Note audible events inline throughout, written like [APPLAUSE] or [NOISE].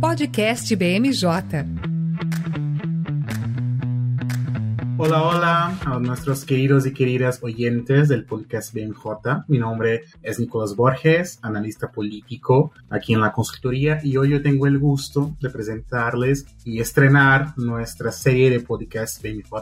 Podcast BMJ. Hola, hola a nuestros queridos y queridas oyentes del podcast BMJ. Mi nombre es Nicolás Borges, analista político aquí en la consultoría y hoy yo tengo el gusto de presentarles y estrenar nuestra serie de podcast BMJ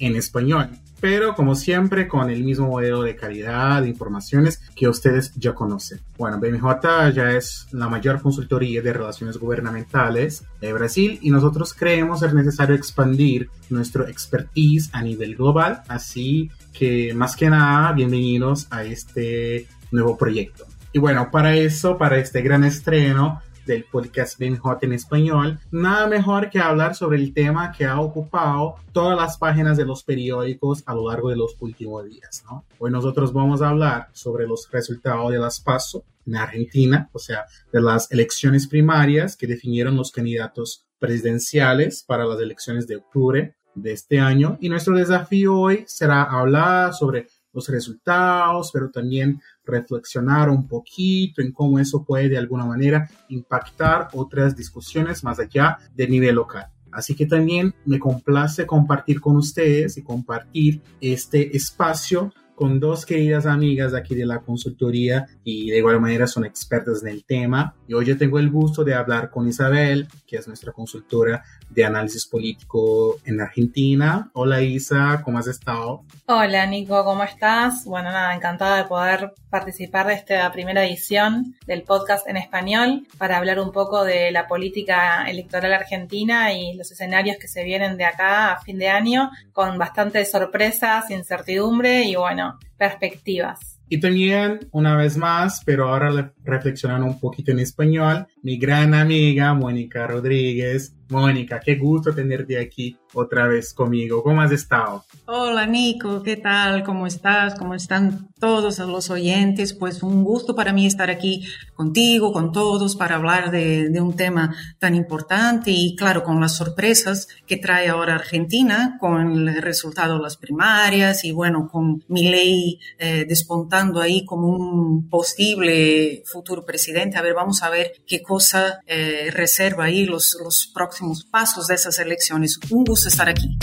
en español pero como siempre con el mismo modelo de calidad de informaciones que ustedes ya conocen. Bueno, BMJ ya es la mayor consultoría de relaciones gubernamentales de Brasil y nosotros creemos ser necesario expandir nuestro expertise a nivel global, así que más que nada, bienvenidos a este nuevo proyecto. Y bueno, para eso, para este gran estreno, del podcast Ben Hot en español, nada mejor que hablar sobre el tema que ha ocupado todas las páginas de los periódicos a lo largo de los últimos días. ¿no? Hoy nosotros vamos a hablar sobre los resultados de las PASO en Argentina, o sea, de las elecciones primarias que definieron los candidatos presidenciales para las elecciones de octubre de este año. Y nuestro desafío hoy será hablar sobre los resultados, pero también reflexionar un poquito en cómo eso puede de alguna manera impactar otras discusiones más allá del nivel local. Así que también me complace compartir con ustedes y compartir este espacio con dos queridas amigas aquí de la consultoría y de igual manera son expertas en el tema. Y hoy yo tengo el gusto de hablar con Isabel, que es nuestra consultora de análisis político en Argentina. Hola Isa, ¿cómo has estado? Hola Nico, ¿cómo estás? Bueno, nada, encantada de poder participar de esta primera edición del podcast en español para hablar un poco de la política electoral argentina y los escenarios que se vienen de acá a fin de año con bastantes sorpresas, incertidumbre y bueno, perspectivas. Y también, una vez más, pero ahora reflexionando un poquito en español, mi gran amiga Mónica Rodríguez. Mónica, qué gusto tenerte aquí otra vez conmigo. ¿Cómo has estado? Hola Nico, ¿qué tal? ¿Cómo estás? ¿Cómo están todos los oyentes? Pues un gusto para mí estar aquí contigo, con todos, para hablar de, un tema tan importante y claro, con las sorpresas que trae ahora Argentina, con el resultado de las primarias y bueno, con mi ley eh, despuntando ahí como un posible futuro presidente. A ver, vamos a ver qué eh, reserva ahí los, los próximos pasos de esas elecciones. Un gusto estar aquí.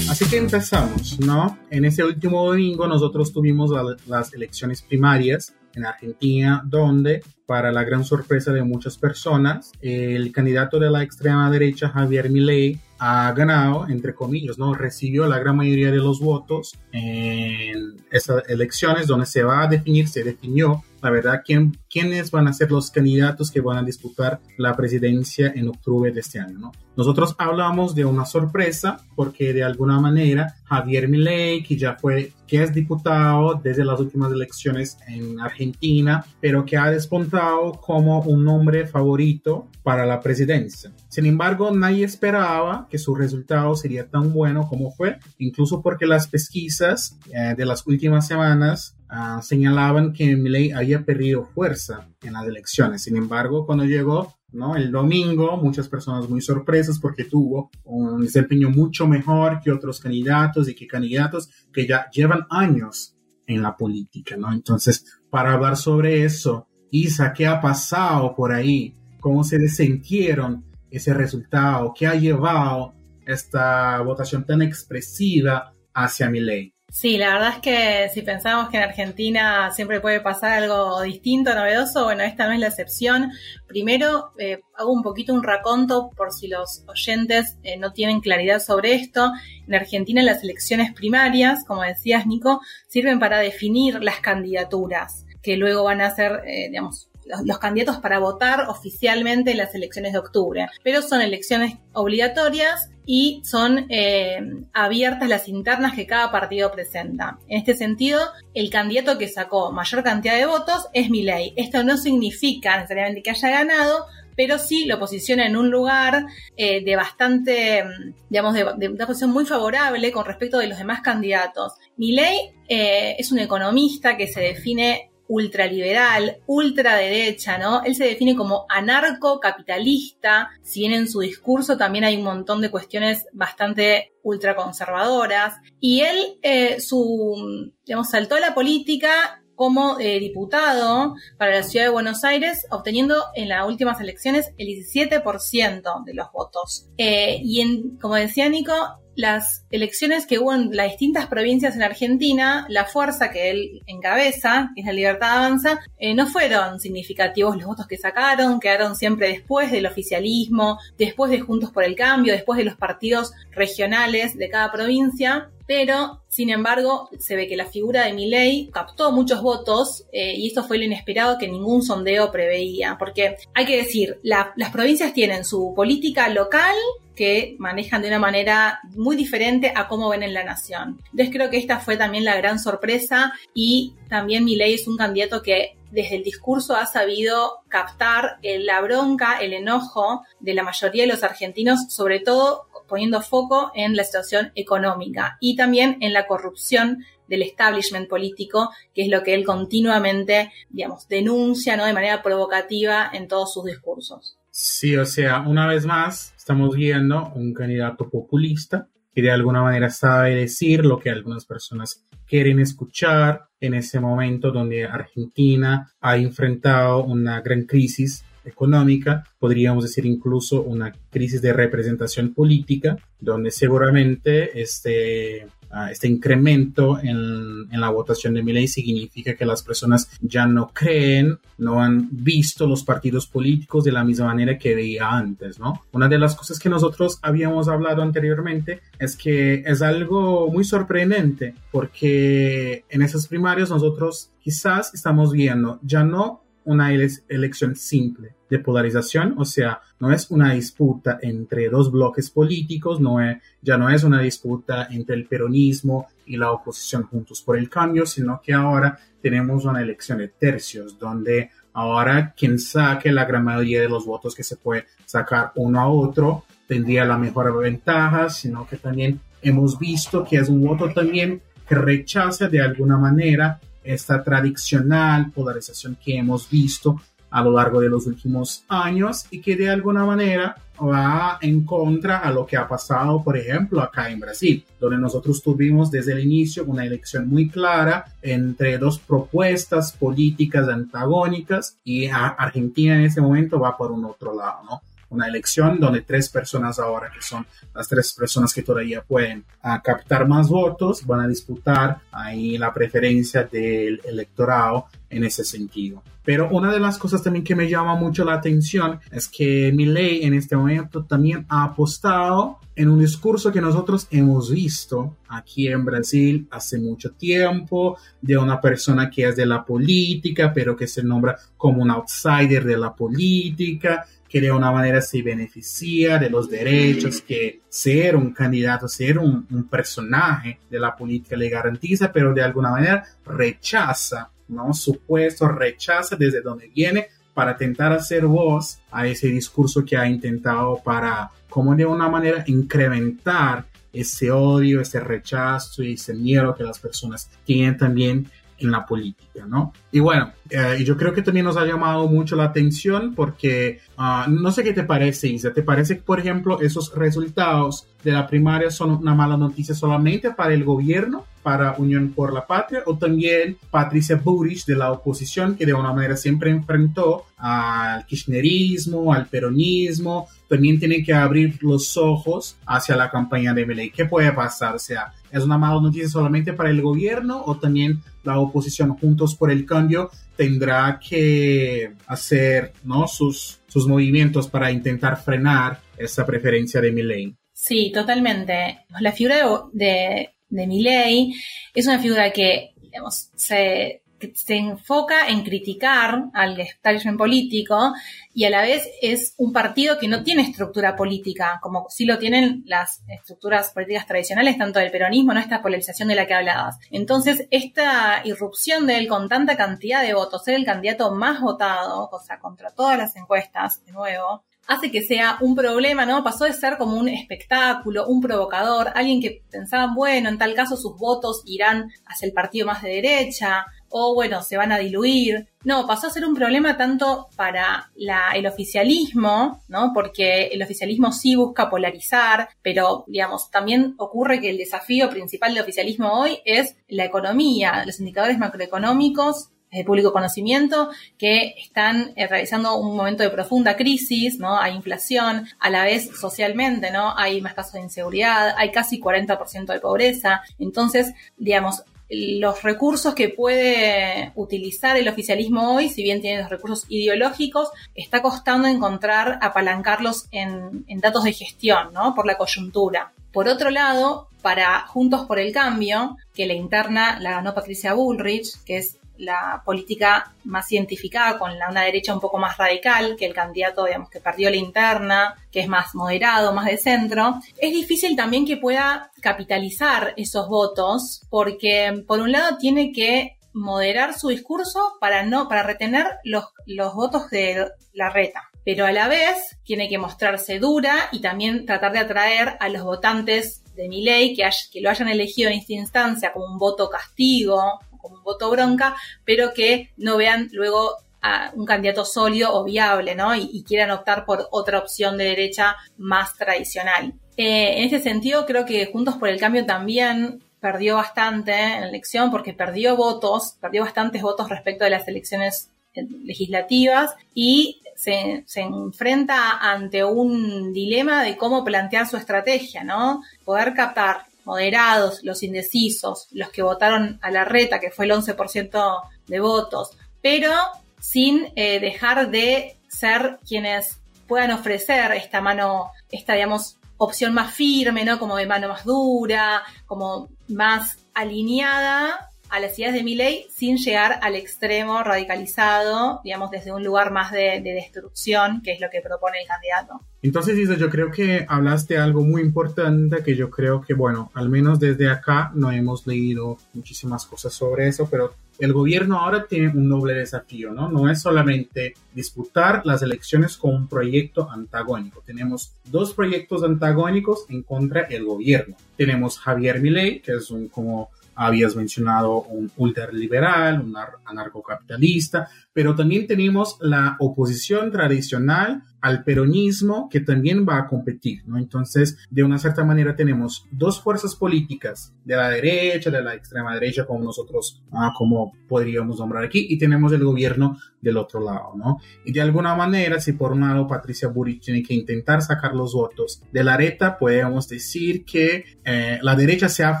Así que empezamos, ¿no? En ese último domingo nosotros tuvimos las elecciones primarias en Argentina, donde, para la gran sorpresa de muchas personas, el candidato de la extrema derecha, Javier Milei, ha ganado, entre comillas, ¿no? Recibió la gran mayoría de los votos en esas elecciones donde se va a definir, se definió la verdad, quién, quiénes van a ser los candidatos que van a disputar la presidencia en octubre de este año, ¿no? Nosotros hablamos de una sorpresa porque de alguna manera Javier Milei, que ya fue, que es diputado desde las últimas elecciones en Argentina, pero que ha despuntado como un nombre favorito para la presidencia. Sin embargo, nadie esperaba que su resultado sería tan bueno como fue, incluso porque las pesquisas eh, de las últimas semanas Ah, señalaban que Milei había perdido fuerza en las elecciones. Sin embargo, cuando llegó el domingo, muchas personas muy sorpresas porque tuvo un desempeño mucho mejor que otros candidatos y que candidatos que ya llevan años en la política. ¿no? Entonces, para hablar sobre eso, Isa, ¿qué ha pasado por ahí? ¿Cómo se sintieron ese resultado? ¿Qué ha llevado esta votación tan expresiva hacia Milei? Sí, la verdad es que si pensamos que en Argentina siempre puede pasar algo distinto, novedoso, bueno, esta no es la excepción. Primero, eh, hago un poquito un raconto por si los oyentes eh, no tienen claridad sobre esto. En Argentina las elecciones primarias, como decías Nico, sirven para definir las candidaturas que luego van a ser, eh, digamos, los, candidatos para votar oficialmente en las elecciones de octubre. Pero son elecciones obligatorias y son eh, abiertas las internas que cada partido presenta. En este sentido, el candidato que sacó mayor cantidad de votos es ley. Esto no significa necesariamente que haya ganado, pero sí lo posiciona en un lugar eh, de bastante, digamos, de, una posición muy favorable con respecto de los demás candidatos. Milei eh, es un economista que se define ultraliberal, ultraderecha, ¿no? Él se define como anarcocapitalista, si bien en su discurso también hay un montón de cuestiones bastante ultraconservadoras, y él, eh, su, digamos, saltó a la política como eh, diputado para la ciudad de Buenos Aires, obteniendo en las últimas elecciones el 17% de los votos. Eh, y en, como decía Nico, las elecciones que hubo en las distintas provincias en Argentina, la fuerza que él encabeza, que es la Libertad Avanza, eh, no fueron significativos los votos que sacaron, quedaron siempre después del oficialismo, después de Juntos por el Cambio, después de los partidos regionales de cada provincia pero sin embargo se ve que la figura de Milei captó muchos votos eh, y esto fue lo inesperado que ningún sondeo preveía, porque hay que decir, las provincias tienen su política local que manejan de una manera muy diferente a cómo ven en la nación. Entonces creo que esta fue también la gran sorpresa y también Milei es un candidato que desde el discurso ha sabido captar la bronca, el enojo de la mayoría de los argentinos, sobre todo poniendo foco en la situación económica y también en la corrupción del establishment político, que es lo que él continuamente, digamos, denuncia, ¿no? De manera provocativa en todos sus discursos. Sí, o sea, una vez más, estamos viendo un candidato populista que de alguna manera sabe decir lo que algunas personas quieren escuchar en ese momento donde Argentina ha enfrentado una gran crisis económica, podríamos decir incluso una crisis de representación política, donde seguramente este, ah, este incremento en, en, la votación de ley significa que las personas ya no creen, no han visto los partidos políticos de la misma manera que veía antes, ¿no? Una de las cosas que nosotros habíamos hablado anteriormente es que es algo muy sorprendente porque en esas primarias nosotros quizás estamos viendo ya no una elección simple de polarización, o sea, no es una disputa entre dos bloques políticos, no es, ya no es una disputa entre el peronismo y la oposición juntos por el cambio, sino que ahora tenemos una elección de tercios, donde ahora quien saque la gran mayoría de los votos que se puede sacar uno a otro tendría la mejor ventaja, sino que también hemos visto que es un voto también que rechaza de alguna manera esta tradicional polarización que hemos visto a lo largo de los últimos años y que de alguna manera va en contra a lo que ha pasado, por ejemplo, acá en Brasil, donde nosotros tuvimos desde el inicio una elección muy clara entre dos propuestas políticas antagónicas y Argentina en ese momento va por un otro lado, ¿no? Una elección donde tres personas ahora, que son las tres personas que todavía pueden ah, captar más votos, van a disputar ahí la preferencia del electorado en ese sentido. Pero una de las cosas también que me llama mucho la atención es que Milley en este momento también ha apostado en un discurso que nosotros hemos visto aquí en Brasil hace mucho tiempo, de una persona que es de la política, pero que se nombra como un outsider de la política, que de una manera se beneficia de los derechos que ser un candidato, ser un, personaje de la política le garantiza, pero de alguna manera rechaza, ¿no? Su puesto, rechaza desde donde viene para intentar hacer voz a ese discurso que ha intentado para, como de una manera, incrementar ese odio, ese rechazo y ese miedo que las personas tienen también en la política, ¿no? Y bueno, eh, yo creo que también nos ha llamado mucho la atención porque ah, no sé qué te parece, Isa. ¿Te parece por ejemplo, esos resultados de la primaria son una mala noticia solamente para el gobierno, para Unión por la Patria, o también Patricia Burrich de la oposición, que de una manera siempre enfrentó al kirchnerismo, al peronismo, también tiene que abrir los ojos hacia la campaña de Milei. ¿Qué puede pasar? O sea, ¿es una mala noticia solamente para el gobierno o también la oposición Juntos por el Cambio tendrá que hacer ¿no? sus, sus movimientos para intentar frenar esa preferencia de Milley. Sí, totalmente. La figura de, de, es una figura que digamos, se se enfoca en criticar al establishment político y a la vez es un partido que no tiene estructura política, como sí lo tienen las estructuras políticas tradicionales, tanto del peronismo, no esta polarización de la que hablabas. Entonces, esta irrupción de él con tanta cantidad de votos, ser el candidato más votado, o sea, contra todas las encuestas, de nuevo, hace que sea un problema, ¿no? Pasó de ser como un espectáculo, un provocador, alguien que pensaban, bueno, en tal caso sus votos irán hacia el partido más de derecha, o bueno, se van a diluir. No, pasó a ser un problema tanto para el oficialismo, ¿no? Porque el oficialismo sí busca polarizar, pero digamos, también ocurre que el desafío principal del oficialismo hoy es la economía, los indicadores macroeconómicos de público conocimiento que están eh, realizando un momento de profunda crisis, ¿no? Hay inflación, a la vez socialmente, ¿no? Hay más casos de inseguridad, hay casi 40% de pobreza. Entonces, digamos, los recursos que puede utilizar el oficialismo hoy, si bien tiene los recursos ideológicos, está costando encontrar, apalancarlos en, en datos de gestión, ¿no? Por la coyuntura. Por otro lado, para Juntos por el Cambio, que la interna la ganó Patricia Bullrich, que es la política más científica con la, una derecha un poco más radical que el candidato, digamos, que perdió la interna, que es más moderado, más de centro, es difícil también que pueda capitalizar esos votos porque, por un lado, tiene que moderar su discurso para no, para retener los, los votos de la reta. Pero a la vez tiene que mostrarse dura y también tratar de atraer a los votantes de mi ley que, que lo hayan elegido en esta instancia como un voto castigo como un voto bronca, pero que no vean luego a un candidato sólido o viable, ¿no? Y, quieran optar por otra opción de derecha más tradicional. Eh, en este sentido, creo que Juntos por el Cambio también perdió bastante en la elección porque perdió votos, perdió bastantes votos respecto de las elecciones eh, legislativas y se, se, enfrenta ante un dilema de cómo plantear su estrategia, ¿no? Poder captar moderados, los indecisos, los que votaron a la reta, que fue el 11% de votos, pero sin eh, dejar de ser quienes puedan ofrecer esta mano, esta, digamos, opción más firme, ¿no? Como de mano más dura, como más alineada a las ideas de mi ley sin llegar al extremo radicalizado, digamos, desde un lugar más de, destrucción, que es lo que propone el candidato. Entonces, Isa, yo creo que hablaste algo muy importante que yo creo que, bueno, al menos desde acá no hemos leído muchísimas cosas sobre eso, pero el gobierno ahora tiene un doble desafío, ¿no? No es solamente disputar las elecciones con un proyecto antagónico. Tenemos dos proyectos antagónicos en contra del gobierno. Tenemos Javier Milei, que es un como habías mencionado un ultraliberal, un anarcocapitalista, pero también tenemos la oposición tradicional al peronismo que también va a competir, ¿no? Entonces, de una cierta manera tenemos dos fuerzas políticas, de la derecha, de la extrema derecha, como nosotros, ah, como podríamos nombrar aquí, y tenemos el gobierno del otro lado, ¿no? Y de alguna manera, si por un lado Patricia Burrich tiene que intentar sacar los votos de la areta, podemos decir que eh, la derecha se ha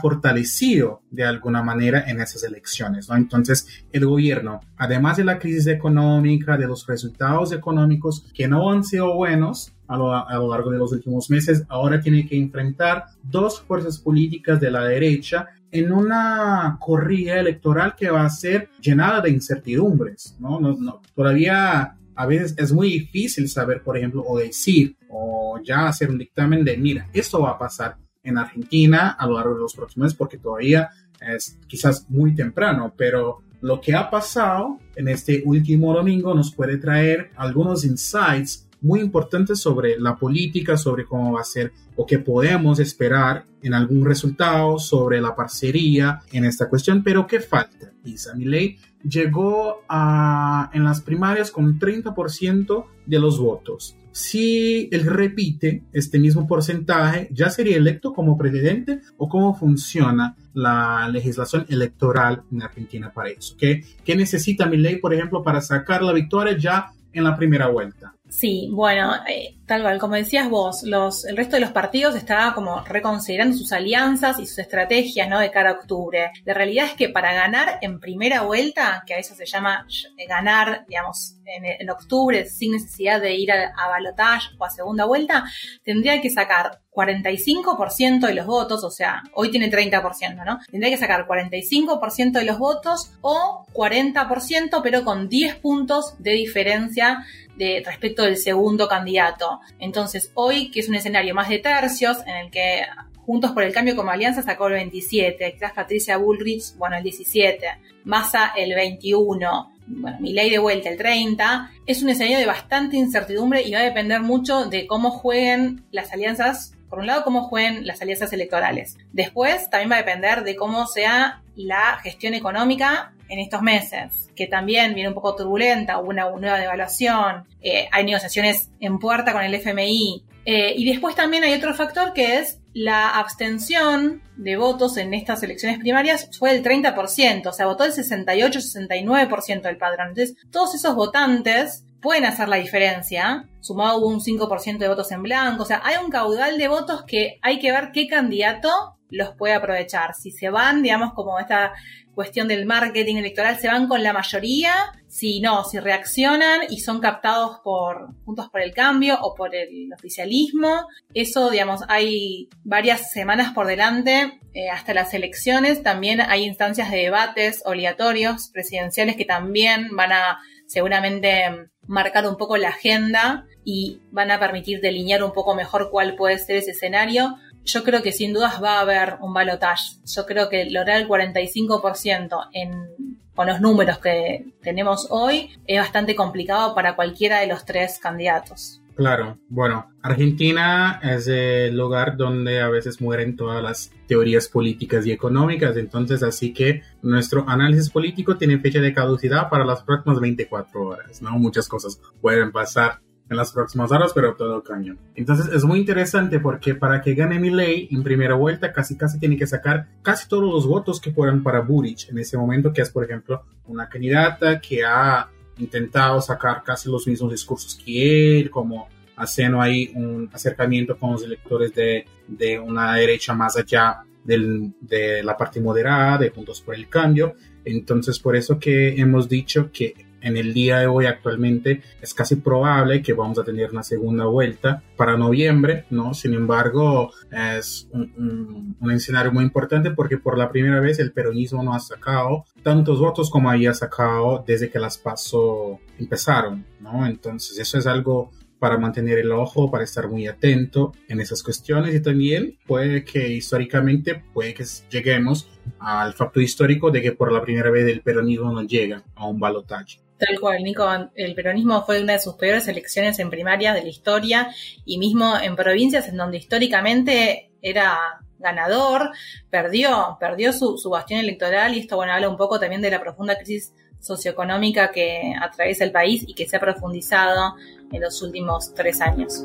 fortalecido de alguna manera en esas elecciones, ¿no? Entonces, el gobierno, además de la crisis económica, de los resultados económicos que no han sido buenos a lo, a lo largo de los últimos meses, ahora tiene que enfrentar dos fuerzas políticas de la derecha en una corrida electoral que va a ser llenada de incertidumbres, ¿no? No, no, todavía a veces es muy difícil saber, por ejemplo, o decir, o ya hacer un dictamen de, mira, esto va a pasar en Argentina a lo largo de los próximos meses, porque todavía es quizás muy temprano, pero lo que ha pasado en este último domingo nos puede traer algunos insights muy importantes sobre la política, sobre cómo va a ser o qué podemos esperar en algún resultado sobre la parcería en esta cuestión, pero ¿qué falta? Isa Milei llegó a, en las primarias con 30% de los votos. Si él repite este mismo porcentaje, ¿ya sería electo como presidente o cómo funciona la legislación electoral en Argentina para eso? ¿Qué, qué necesita mi ley, por ejemplo, para sacar la victoria ya en la primera vuelta? Sí, bueno, eh, tal cual, como decías vos, los, el resto de los partidos estaba como reconsiderando sus alianzas y sus estrategias, ¿no? De cara a octubre. La realidad es que para ganar en primera vuelta, que a eso se llama ganar, digamos, en, octubre sin necesidad de ir a, a balotage o a segunda vuelta, tendría que sacar 45% de los votos, o sea, hoy tiene 30%, ¿no? Tendría que sacar 45% de los votos o 40%, pero con 10 puntos de diferencia de respecto del segundo candidato. Entonces, hoy, que es un escenario más de tercios, en el que Juntos por el Cambio como alianza sacó el 27, quizás Patricia Bullrich, bueno, el 17, Massa el 21, bueno, mi ley de vuelta el 30, es un escenario de bastante incertidumbre y va a depender mucho de cómo jueguen las alianzas por un lado, cómo jueguen las alianzas electorales. Después, también va a depender de cómo sea la gestión económica en estos meses, que también viene un poco turbulenta, hubo una nueva devaluación, eh, hay negociaciones en puerta con el FMI. Eh, y después también hay otro factor que es la abstención de votos en estas elecciones primarias fue del 30%, o sea, votó el 68-69% del padrón. Entonces, todos esos votantes pueden hacer la diferencia. Sumado hubo un 5% de votos en blanco, o sea, hay un caudal de votos que hay que ver qué candidato los puede aprovechar. Si se van, digamos, como esta cuestión del marketing electoral, se van con la mayoría, si no, si reaccionan y son captados por Juntos por el Cambio o por el oficialismo. Eso, digamos, hay varias semanas por delante eh, hasta las elecciones. También hay instancias de debates obligatorios presidenciales que también van a seguramente marcar un poco la agenda y van a permitir delinear un poco mejor cuál puede ser ese escenario yo creo que sin dudas va a haber un balotaje. Yo creo que lograr el 45% en, con los números que tenemos hoy es bastante complicado para cualquiera de los tres candidatos. Claro, bueno, Argentina es el lugar donde a veces mueren todas las teorías políticas y económicas, entonces así que nuestro análisis político tiene fecha de caducidad para las próximas 24 horas, ¿no? Muchas cosas pueden pasar en las próximas horas, pero todo cañón. Entonces es muy interesante porque para que gane mi ley en primera vuelta casi casi tiene que sacar casi todos los votos que fueran para Buric en ese momento, que es por ejemplo una candidata que ha intentado sacar casi los mismos discursos que él, como haciendo ahí un acercamiento con los electores de, de una derecha más allá de la parte moderada, de Juntos por el Cambio. Entonces por eso que hemos dicho que en el día de hoy actualmente es casi probable que vamos a tener una segunda vuelta para noviembre, ¿no? Sin embargo, es un, escenario muy importante porque por la primera vez el peronismo no ha sacado tantos votos como había sacado desde que las pasos empezaron, ¿no? Entonces eso es algo para mantener el ojo, para estar muy atento en esas cuestiones y también puede que históricamente, puede que lleguemos al facto histórico de que por la primera vez el peronismo no llega a un balotaje. Tal cual, Nico. El peronismo fue una de sus peores elecciones en primarias de la historia y mismo en provincias en donde históricamente era ganador, perdió, perdió su, su bastión electoral y esto, bueno, habla un poco también de la profunda crisis socioeconómica que atraviesa el país y que se ha profundizado en los últimos tres años.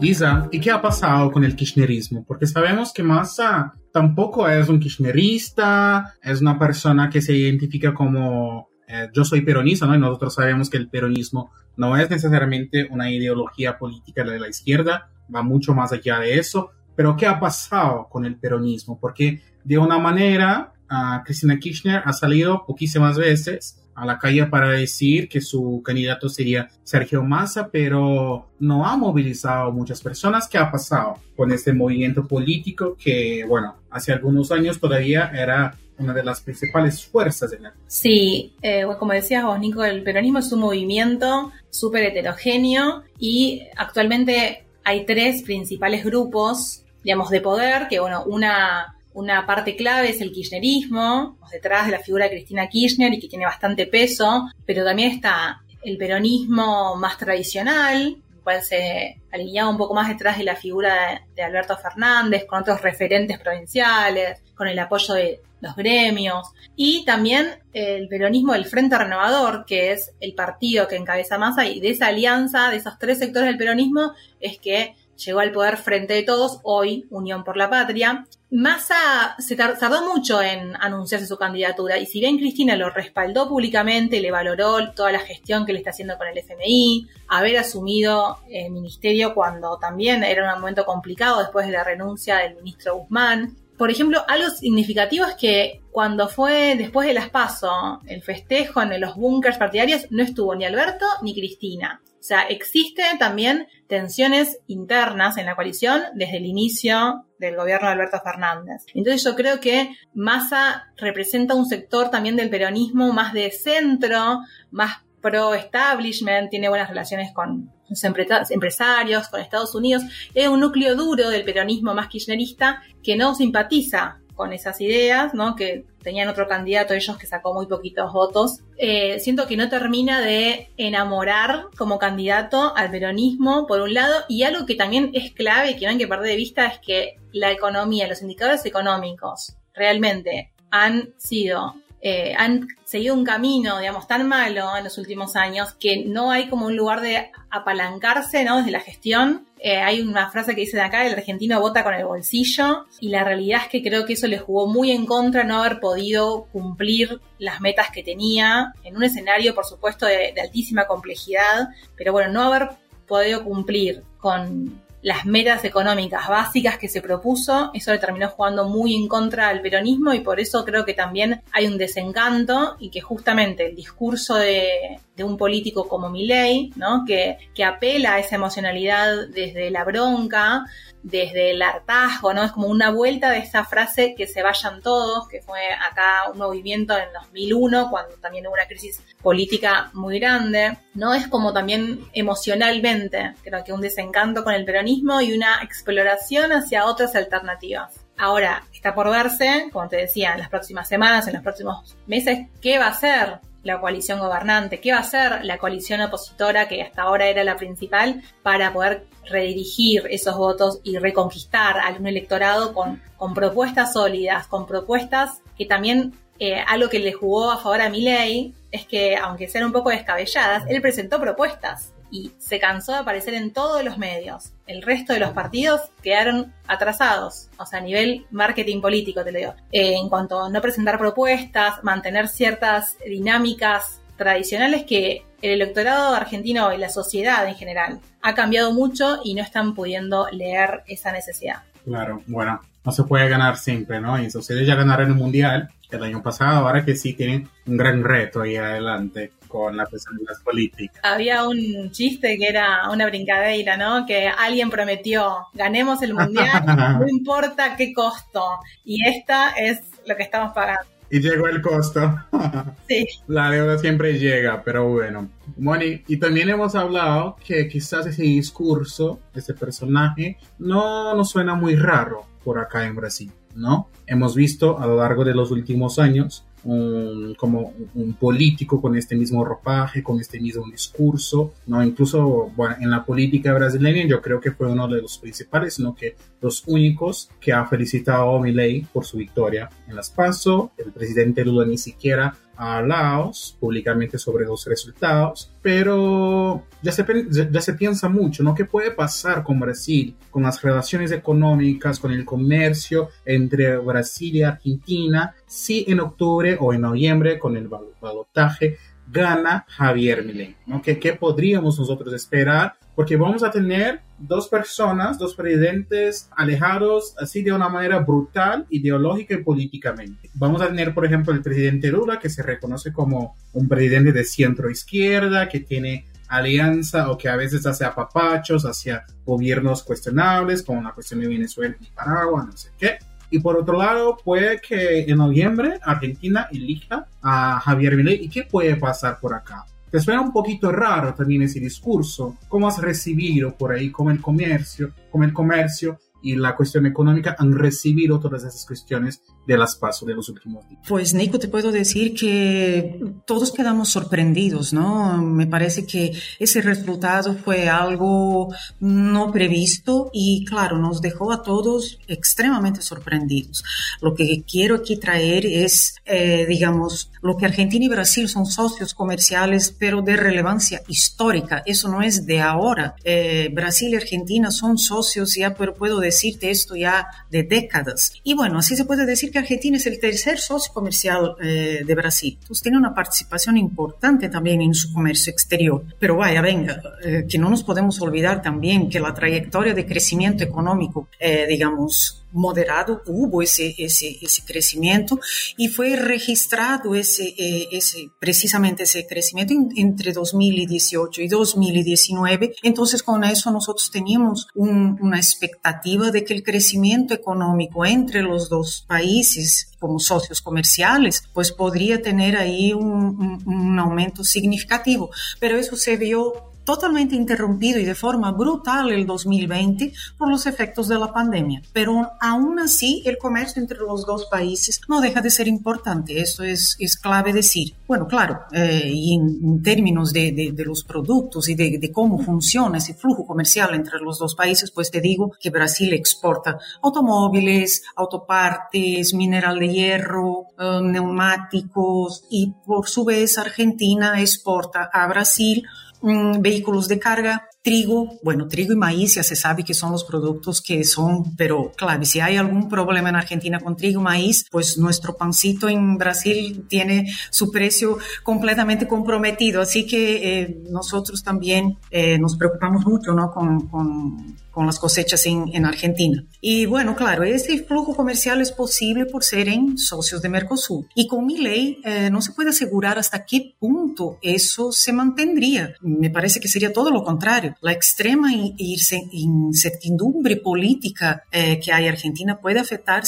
Lisa, ¿y qué ha pasado con el kirchnerismo? Porque sabemos que Massa tampoco es un kirchnerista, es una persona que se identifica como eh, yo soy peronista, ¿no? Y nosotros sabemos que el peronismo no es necesariamente una ideología política de la izquierda, va mucho más allá de eso. Pero ¿qué ha pasado con el peronismo? Porque de una manera, uh, Cristina Kirchner ha salido poquísimas veces a la calle para decir que su candidato sería Sergio Massa, pero no ha movilizado muchas personas. ¿Qué ha pasado con este movimiento político que, bueno, hace algunos años todavía era una de las principales fuerzas de la... Sí, eh, como decías vos, Nico, el peronismo es un movimiento súper heterogéneo y actualmente hay tres principales grupos, digamos, de poder, que, bueno, una una parte clave es el kirchnerismo, detrás de la figura de Cristina Kirchner y que tiene bastante peso, pero también está el peronismo más tradicional, cual se alineaba un poco más detrás de la figura de, Alberto Fernández, con otros referentes provinciales, con el apoyo de los gremios, y también el peronismo del Frente Renovador, que es el partido que encabeza Massa, y de esa alianza, de esos tres sectores del peronismo, es que llegó al poder frente de todos, hoy Unión por la Patria. Massa se tardó mucho en anunciarse su candidatura y si bien Cristina lo respaldó públicamente, le valoró toda la gestión que le está haciendo con el FMI, haber asumido el ministerio cuando también era un momento complicado después de la renuncia del ministro Guzmán. Por ejemplo, algo significativo es que cuando fue después de las PASO, el festejo en los búnkers partidarios, no estuvo ni Alberto ni Cristina. O sea, existen también tensiones internas en la coalición desde el inicio del gobierno de Alberto Fernández. Entonces yo creo que Massa representa un sector también del peronismo más de centro, más pro-establishment, tiene buenas relaciones con los empresarios, con Estados Unidos. Es un núcleo duro del peronismo más kirchnerista que no simpatiza con esas ideas, ¿no? Que tenían otro candidato, ellos que sacó muy poquitos votos. Eh, siento que no termina de enamorar como candidato al peronismo, por un lado, y algo que también es clave y que no hay que perder de vista es que la economía, los indicadores económicos, realmente han sido eh, han seguido un camino, digamos, tan malo en los últimos años que no hay como un lugar de apalancarse, ¿no? Desde la gestión. Eh, hay una frase que dice de acá, el argentino vota con el bolsillo y la realidad es que creo que eso le jugó muy en contra no haber podido cumplir las metas que tenía en un escenario, por supuesto, de altísima complejidad, pero bueno, no haber podido cumplir con las metas económicas básicas que se propuso, eso le terminó jugando muy en contra al peronismo y por eso creo que también hay un desencanto y que justamente el discurso de, un político como Milei, ¿no? que, que apela a esa emocionalidad desde la bronca, desde el hartazgo, ¿no? Es como una vuelta de esa frase que se vayan todos, que fue acá un movimiento en 2001, cuando también hubo una crisis política muy grande, ¿no? Es como también emocionalmente, creo que un desencanto con el peronismo y una exploración hacia otras alternativas. Ahora, está por verse, como te decía, en las próximas semanas, en los próximos meses, qué va a ser la coalición gobernante, qué va a hacer la coalición opositora, que hasta ahora era la principal, para poder redirigir esos votos y reconquistar a un electorado con, con propuestas sólidas, con propuestas que también eh, algo que le jugó a favor a Milley es que, aunque sean un poco descabelladas, él presentó propuestas y se cansó de aparecer en todos los medios. El resto de los partidos quedaron atrasados, o sea, a nivel marketing político, te lo digo. Eh, en cuanto a no presentar propuestas, mantener ciertas dinámicas tradicionales que el electorado argentino y la sociedad en general ha cambiado mucho y no están pudiendo leer esa necesidad. Claro, bueno, no se puede ganar siempre, ¿no? Y ustedes ya ganaron el Mundial el año pasado, ahora que sí tienen un gran reto ahí adelante con la las políticas. Había un chiste que era una brincadera, ¿no? Que alguien prometió, ganemos el Mundial, [LAUGHS] no importa qué costo. Y esta es lo que estamos pagando. Y llegó el costo. [LAUGHS] Sí. La deuda siempre llega, pero bueno. Moni, y también hemos hablado que quizás ese discurso, ese personaje, no nos suena muy raro por acá en Brasil, ¿no? Hemos visto a lo largo de los últimos años un, como un político con este mismo ropaje, con este mismo discurso, ¿no? Incluso, bueno, en la política brasileña yo creo que fue uno de los principales, sino que los únicos que ha felicitado a Milei por su victoria en las PASO, el presidente Lula ni siquiera a Laos públicamente sobre los resultados, pero ya se, ya se piensa mucho, ¿no? ¿Qué puede pasar con Brasil, con las relaciones económicas, con el comercio entre Brasil y Argentina, si en octubre o en noviembre, con el balotaje, gana Javier Milei, ¿no? ¿Qué, ¿Qué podríamos nosotros esperar? Porque vamos a tener dos personas, dos presidentes alejados así de una manera brutal, ideológica y políticamente. Vamos a tener, por ejemplo, el presidente Lula, que se reconoce como un presidente de centro izquierda, que tiene alianza o que a veces hace apapachos hacia gobiernos cuestionables, como la cuestión de Venezuela y Nicaragua, no sé qué. Y por otro lado, puede que en noviembre Argentina elija a Javier Milei. ¿Y qué puede pasar por acá? ¿Te suena un poquito raro también ese discurso? ¿Cómo has recibido por ahí, como el comercio, como el comercio y la cuestión económica han recibido todas esas cuestiones de las pasos de los últimos días. Pues Nico, te puedo decir que todos quedamos sorprendidos, ¿no? Me parece que ese resultado fue algo no previsto y claro, nos dejó a todos extremadamente sorprendidos. Lo que quiero aquí traer es, eh, digamos, lo que Argentina y Brasil son socios comerciales, pero de relevancia histórica. Eso no es de ahora. Eh, Brasil y Argentina son socios ya, pero puedo decirte esto ya de décadas. Y bueno, así se puede decir que Argentina es el tercer socio comercial eh, de Brasil. Entonces tiene una participación importante también en su comercio exterior. Pero vaya, venga, eh, que no nos podemos olvidar también que la trayectoria de crecimiento económico, eh, digamos, moderado, hubo ese, ese, ese crecimiento y fue registrado ese, eh, ese, precisamente ese crecimiento entre 2018 y 2019. Entonces, con eso nosotros teníamos una expectativa de que el crecimiento económico entre los dos países como socios comerciales, pues podría tener ahí un, un, un aumento significativo. Pero eso se vio totalmente interrumpido y de forma brutal el 2020 por los efectos de la pandemia. Pero aún así, el comercio entre los dos países no deja de ser importante. Eso es, es clave decir. Bueno, claro, eh, y en, términos de, de, los productos y de, de, cómo funciona ese flujo comercial entre los dos países, pues te digo que Brasil exporta automóviles, autopartes, mineral de hierro, eh, neumáticos y por su vez Argentina exporta a Brasil um, vehículos de carga, trigo, bueno, trigo y maíz ya se sabe que son los productos que son, pero claro, si hay algún problema en Argentina con trigo y maíz, pues nuestro pancito en Brasil tiene su precio completamente comprometido. Así que eh, nosotros también eh, nos preocupamos mucho ¿no? con, con con las cosechas en, en, Argentina. Y bueno, claro, ese flujo comercial es posible por ser en socios de Mercosur. Y con mi ley eh, no se puede asegurar hasta qué punto eso se mantendría. Me parece que sería todo lo contrario. La extrema incertidumbre política eh, que hay en Argentina puede afectar,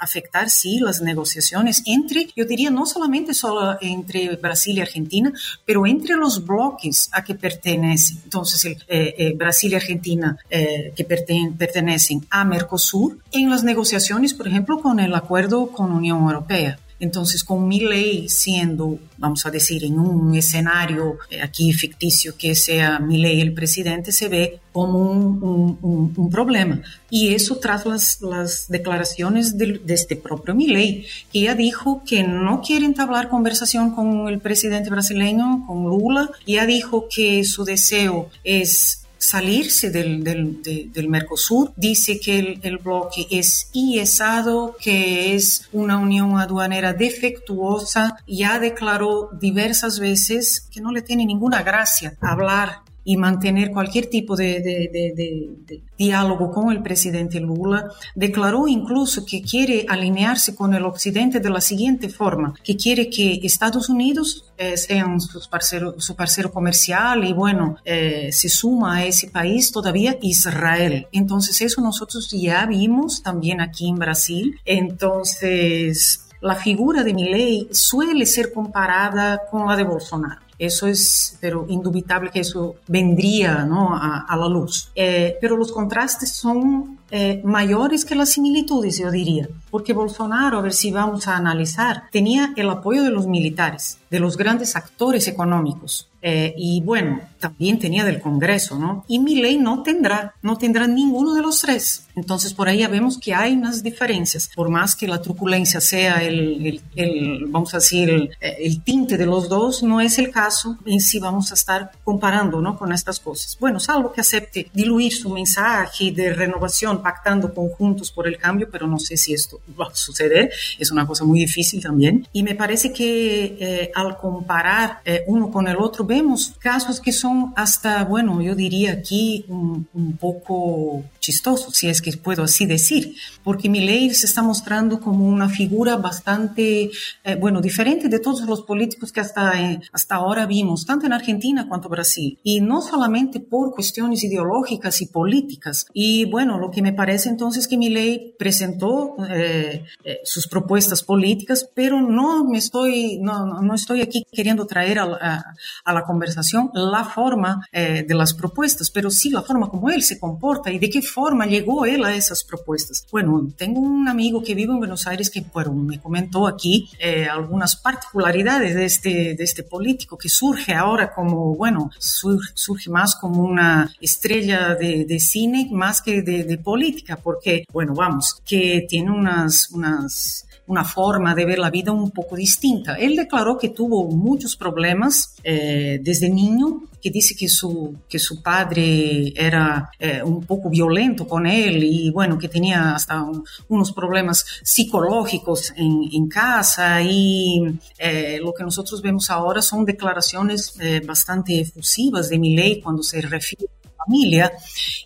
afectar, sí, las negociaciones entre, yo diría, no solamente solo entre Brasil y Argentina, pero entre los bloques a que pertenecen. Entonces, el, eh, eh Brasil y Argentina eh, que pertenecen a Mercosur en las negociaciones, por ejemplo, con el acuerdo con Unión Europea. Entonces, con mi ley siendo, vamos a decir, en un escenario eh, aquí ficticio que sea mi ley el presidente, se ve como un, un, un problema. Y eso tras las, las declaraciones de, de, este propio Milei, que ya dijo que no quiere entablar conversación con el presidente brasileño, con Lula, ya dijo que su deseo es salirse del, del, de, del Mercosur. Dice que el, el, bloque es IESado, que es una unión aduanera defectuosa. Ya declaró diversas veces que no le tiene ninguna gracia hablar y mantener cualquier tipo de, de, de, de, diálogo con el presidente Lula, declaró incluso que quiere alinearse con el Occidente de la siguiente forma, que quiere que Estados Unidos eh, sean sus parcero, su parcero comercial y bueno, eh, se suma a ese país todavía Israel. Entonces eso nosotros ya vimos también aquí en Brasil. Entonces la figura de Milei suele ser comparada con la de Bolsonaro. Eso es, pero indubitable que eso vendría ¿no? a, la luz. Eh, pero los contrastes son eh, mayores que las similitudes, yo diría, porque Bolsonaro, a ver si vamos a analizar, tenía el apoyo de los militares, de los grandes actores económicos, eh, y bueno, también tenía del Congreso, ¿no? Y mi ley no tendrá, no tendrá ninguno de los tres. Entonces por ahí ya vemos que hay unas diferencias, por más que la truculencia sea el, el, el vamos a decir, el, el, tinte de los dos, no es el caso en si vamos a estar comparando, ¿no? Con estas cosas. Bueno, salvo que acepte diluir su mensaje de renovación pactando conjuntos por el cambio, pero no sé si esto va a suceder, es una cosa muy difícil también. Y me parece que eh, al comparar eh, uno con el otro, vemos casos que son hasta, bueno, yo diría aquí un, un poco chistosos, si es que puedo así decir, porque Milei se está mostrando como una figura bastante, eh, bueno, diferente de todos los políticos que hasta, eh, hasta ahora vimos, tanto en Argentina cuanto Brasil, y no solamente por cuestiones ideológicas y políticas. Y bueno, lo que me parece entonces que Milei presentó eh, eh, sus propuestas políticas, pero no me estoy, no, no estoy aquí queriendo traer a, a, a la conversación la forma eh, de las propuestas, pero sí la forma como él se comporta y de qué forma llegó él a esas propuestas. Bueno, tengo un amigo que vive en Buenos Aires que bueno, me comentó aquí eh, algunas particularidades de este, de este político que surge ahora como, bueno, sur, surge más como una estrella de, de cine más que de, de, política, porque, bueno, vamos, que tiene unas, unas una forma de ver la vida un poco distinta. Él declaró que tuvo muchos problemas eh, desde niño, que dice que su, que su padre era eh, un poco violento con él y bueno, que tenía hasta un, unos problemas psicológicos en, en casa y eh, lo que nosotros vemos ahora son declaraciones eh, bastante efusivas de Milei cuando se refiere familia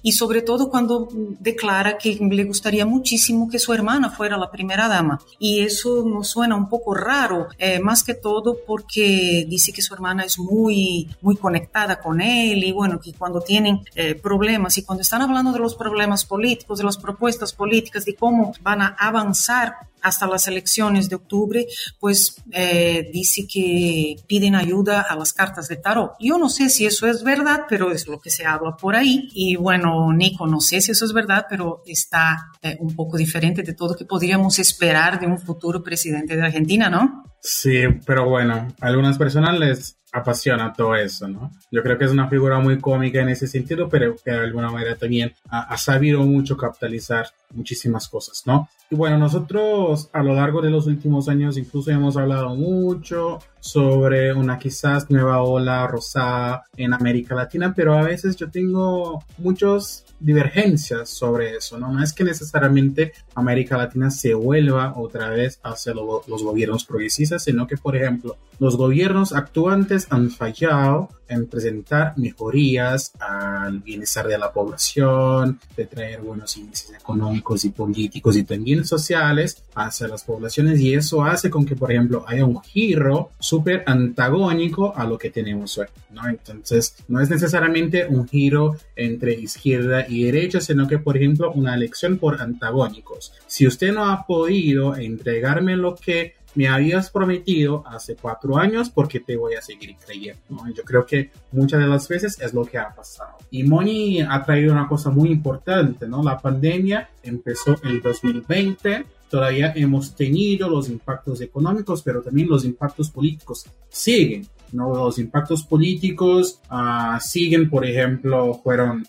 y sobre todo cuando declara que le gustaría muchísimo que su hermana fuera la primera dama. Y eso nos suena un poco raro, eh, más que todo porque dice que su hermana es muy, muy conectada con él y bueno, que cuando tienen eh, problemas y cuando están hablando de los problemas políticos, de las propuestas políticas, de cómo van a avanzar hasta las elecciones de octubre, pues eh, dice que piden ayuda a las cartas de tarot. Yo no sé si eso es verdad, pero es lo que se habla por ahí. Y bueno, Nico, no sé si eso es verdad, pero está eh, un poco diferente de todo que podríamos esperar de un futuro presidente de Argentina, ¿no? Sí, pero bueno, a algunas personas les apasiona todo eso, ¿no? Yo creo que es una figura muy cómica en ese sentido, pero que de alguna manera también ha, sabido mucho capitalizar muchísimas cosas, ¿no? Y bueno, nosotros a lo largo de los últimos años incluso hemos hablado mucho sobre una quizás nueva ola rosada en América Latina, pero a veces yo tengo muchos divergencias sobre eso, ¿no? No es que necesariamente América Latina se vuelva otra vez hacia los gobiernos progresistas, sino que, por ejemplo, los gobiernos actuantes han fallado en presentar mejorías al bienestar de la población, de traer buenos índices económicos y políticos y también sociales hacia las poblaciones y eso hace con que, por ejemplo, haya un giro súper antagónico a lo que tenemos hoy, ¿no? Entonces, no es necesariamente un giro entre izquierda y derecha, sino que, por ejemplo, una elección por antagónicos. Si usted no ha podido entregarme lo que me habías prometido hace cuatro años porque te voy a seguir creyendo. Yo creo que muchas de las veces es lo que ha pasado. Y Moni ha traído una cosa muy importante, ¿no? La pandemia empezó en el 2020. Todavía hemos tenido los impactos económicos, pero también los impactos políticos siguen. ¿no? Los impactos políticos uh, siguen, por ejemplo, fueron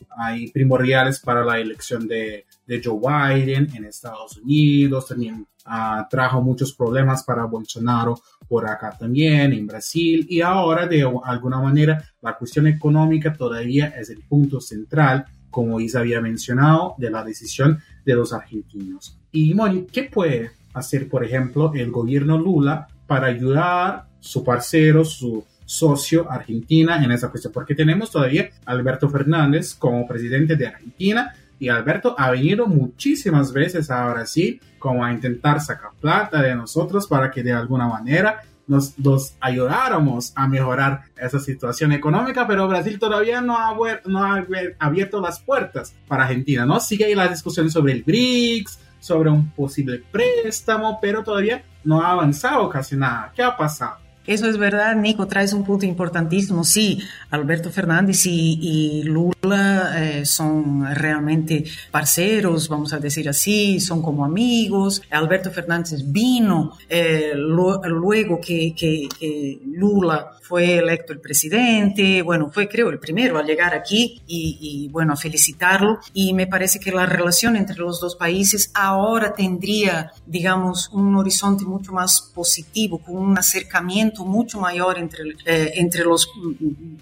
primordiales para la elección de, de Joe Biden en Estados Unidos, también uh, trajo muchos problemas para Bolsonaro por acá también, en Brasil, y ahora de alguna manera la cuestión económica todavía es el punto central, como Isa había mencionado, de la decisión de los argentinos. Y Moni, ¿qué puede hacer, por ejemplo, el gobierno Lula para ayudar su parcero, su socio Argentina en esa cuestión, porque tenemos todavía a Alberto Fernández como presidente de Argentina y Alberto ha venido muchísimas veces a Brasil como a intentar sacar plata de nosotros para que de alguna manera nos, nos, ayudáramos a mejorar esa situación económica, pero Brasil todavía no ha, no ha abierto las puertas para Argentina, ¿no? Sigue ahí la discusión sobre el BRICS, sobre un posible préstamo, pero todavía no ha avanzado casi nada. ¿Qué ha pasado? Eso es verdad, Nico, traes un punto importantísimo. Sí, Alberto Fernández y, Lula eh, son realmente parceros, vamos a decir así, son como amigos. Alberto Fernández vino eh, luego que, que, Lula fue electo el presidente, bueno, fue creo el primero a llegar aquí y, y bueno, a felicitarlo. Y me parece que la relación entre los dos países ahora tendría, digamos, un horizonte mucho más positivo, con un acercamiento mucho mayor entre, eh, entre, los,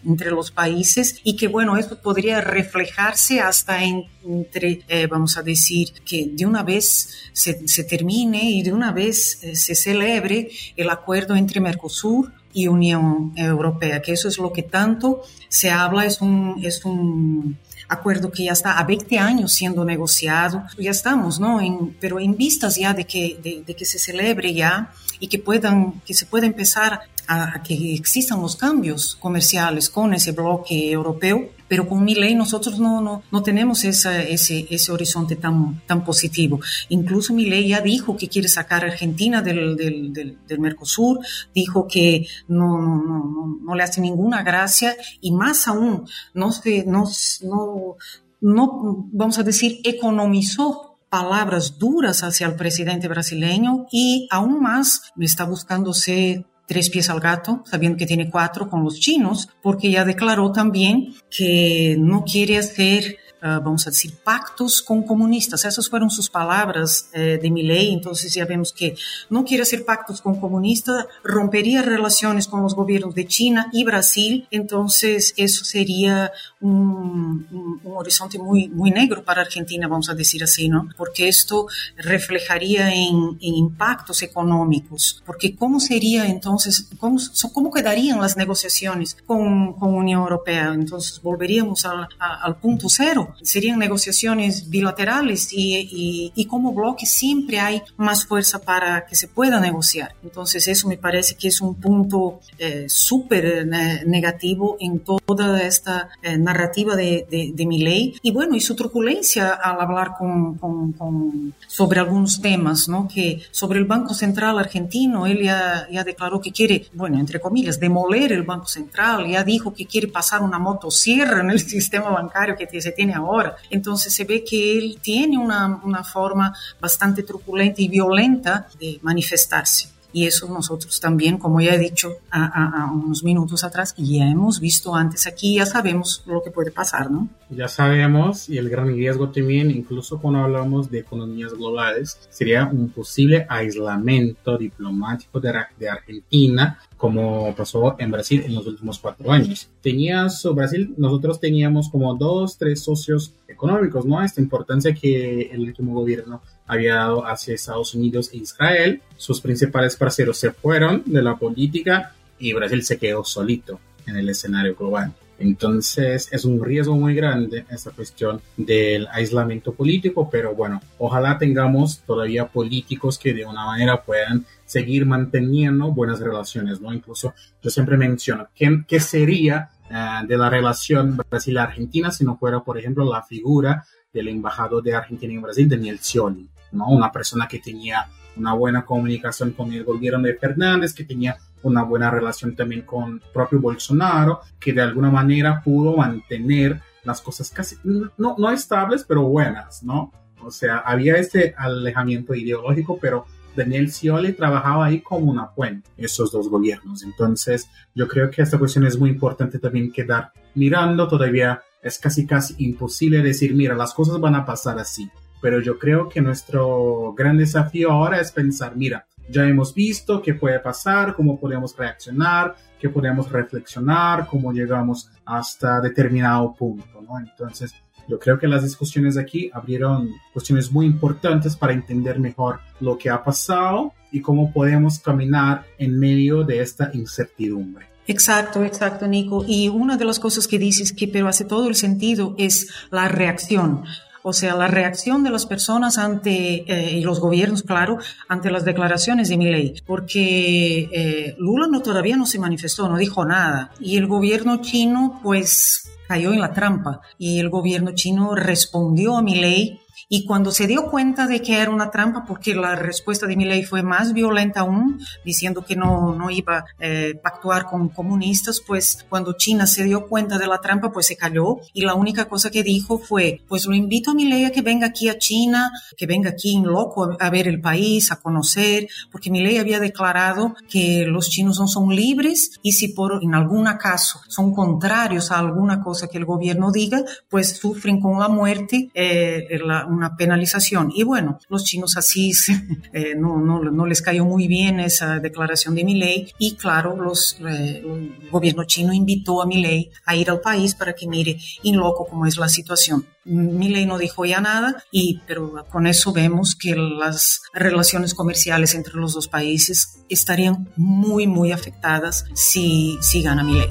entre los países y que, bueno, esto podría reflejarse hasta entre, eh, vamos a decir, que de una vez se, se termine y de una vez eh, se celebre el acuerdo entre Mercosur y Unión Europea, que eso es lo que tanto se habla, es un, es un acuerdo que ya está a 20 años siendo negociado, ya estamos, ¿no? Pero en vistas ya de que, de que se celebre ya y que puedan, que se pueda empezar a, que existan los cambios comerciales con ese bloque europeo, pero con mi ley nosotros no, no, no tenemos esa, ese, ese horizonte tan, tan positivo. Incluso mi ley ya dijo que quiere sacar a Argentina del, del, del, Mercosur, dijo que no, no, no, no, le hace ninguna gracia y más aún, no, se, no, no, no, vamos a decir, economizó palabras duras hacia el presidente brasileño y aún más está buscándose tres pies al gato, sabiendo que tiene cuatro con los chinos, porque ya declaró también que no quiere hacer uh, vamos a decir, pactos con comunistas. Esas fueron sus palabras eh, de ley. Entonces ya vemos que no quiere hacer pactos con comunistas, rompería relaciones con los gobiernos de China y Brasil. Entonces eso sería un, un, un, horizonte muy, muy negro para Argentina, vamos a decir así, ¿no? Porque esto reflejaría en, en impactos económicos. Porque ¿cómo sería entonces, cómo, cómo quedarían las negociaciones con, con Unión Europea? Entonces volveríamos a, a, al punto cero serían negociaciones bilaterales y, y, como bloque siempre hay más fuerza para que se pueda negociar. Entonces eso me parece que es un punto eh, súper eh, negativo en toda esta eh, narrativa de, de, mi ley. Y bueno, y su truculencia al hablar con, con, sobre algunos temas, ¿no? Que sobre el Banco Central argentino, él ya, ya declaró que quiere, bueno, entre comillas, demoler el Banco Central, ya dijo que quiere pasar una motosierra en el [LAUGHS] sistema bancario que se tiene ahora. Entonces se ve que él tiene una, una forma bastante truculenta y violenta de manifestarse. Y eso nosotros también, como ya he dicho a, unos minutos atrás, ya hemos visto antes aquí, ya sabemos lo que puede pasar, ¿no? Ya sabemos, y el gran riesgo también, incluso cuando hablamos de economías globales, sería un posible aislamiento diplomático de, de Argentina como pasó en Brasil en los últimos cuatro años. Tenías, Brasil, nosotros teníamos como dos, tres socios económicos, ¿no? Esta importancia que el último gobierno había dado hacia Estados Unidos e Israel. Sus principales parceros se fueron de la política y Brasil se quedó solito en el escenario global. Entonces es un riesgo muy grande esta cuestión del aislamiento político, pero bueno, ojalá tengamos todavía políticos que de una manera puedan seguir manteniendo buenas relaciones, ¿no? Incluso yo siempre menciono, ¿qué, qué sería eh, de la relación Brasil-Argentina si no fuera, por ejemplo, la figura del embajador de Argentina en Brasil, Daniel Scioli, ¿no? Una persona que tenía una buena comunicación con el gobierno de Fernández, que tenía una buena relación también con propio Bolsonaro, que de alguna manera pudo mantener las cosas casi, no, no estables, pero buenas, ¿no? O sea, había este alejamiento ideológico, pero Daniel Scioli trabajaba ahí como una fuente, esos dos gobiernos. Entonces, yo creo que esta cuestión es muy importante también quedar mirando. Todavía es casi, casi imposible decir, mira, las cosas van a pasar así. Pero yo creo que nuestro gran desafío ahora es pensar, mira, ya hemos visto qué puede pasar, cómo podemos reaccionar, qué podemos reflexionar, cómo llegamos hasta determinado punto, ¿no? Entonces, yo creo que las discusiones aquí abrieron cuestiones muy importantes para entender mejor lo que ha pasado y cómo podemos caminar en medio de esta incertidumbre. Exacto, exacto, Nico. Y una de las cosas que dices que pero hace todo el sentido es la reacción. O sea, la reacción de las personas ante, eh, y los gobiernos, claro, ante las declaraciones de mi ley. Porque eh, Lula no, todavía no se manifestó, no dijo nada. Y el gobierno chino, pues, cayó en la trampa. Y el gobierno chino respondió a mi ley y cuando se dio cuenta de que era una trampa, porque la respuesta de Milei fue más violenta aún, diciendo que no, no iba a eh, con comunistas, pues cuando China se dio cuenta de la trampa, pues se cayó y la única cosa que dijo fue, pues lo invito a Milei a que venga aquí a China, que venga aquí en loco a, ver el país, a conocer, porque Milei había declarado que los chinos no son libres y si por en algún caso son contrarios a alguna cosa que el gobierno diga, pues sufren con la muerte eh, la, una penalización. Y bueno, los chinos así [LAUGHS] eh, no, no, no, les cayó muy bien esa declaración de ley y claro, los, eh, el gobierno chino invitó a ley a ir al país para que mire en loco cómo es la situación. ley no dijo ya nada, y, pero con eso vemos que las relaciones comerciales entre los dos países estarían muy, muy afectadas si, si gana ley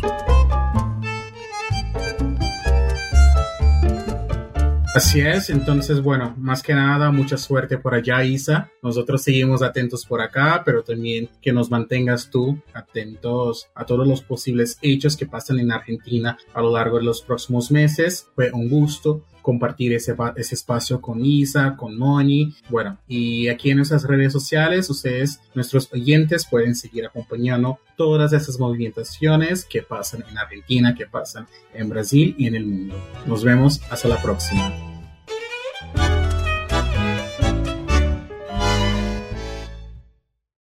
Así es, entonces bueno, más que nada, mucha suerte por allá, Isa. Nosotros seguimos atentos por acá, pero también que nos mantengas tú atentos a todos los posibles hechos que pasan en Argentina a lo largo de los próximos meses. Fue un gusto compartir ese, ese espacio con Isa, con Moni. Bueno, y aquí en nuestras redes sociales, ustedes, nuestros oyentes, pueden seguir acompañando todas esas movimentaciones que pasan en Argentina, que pasan en Brasil y en el mundo. Nos vemos hasta la próxima.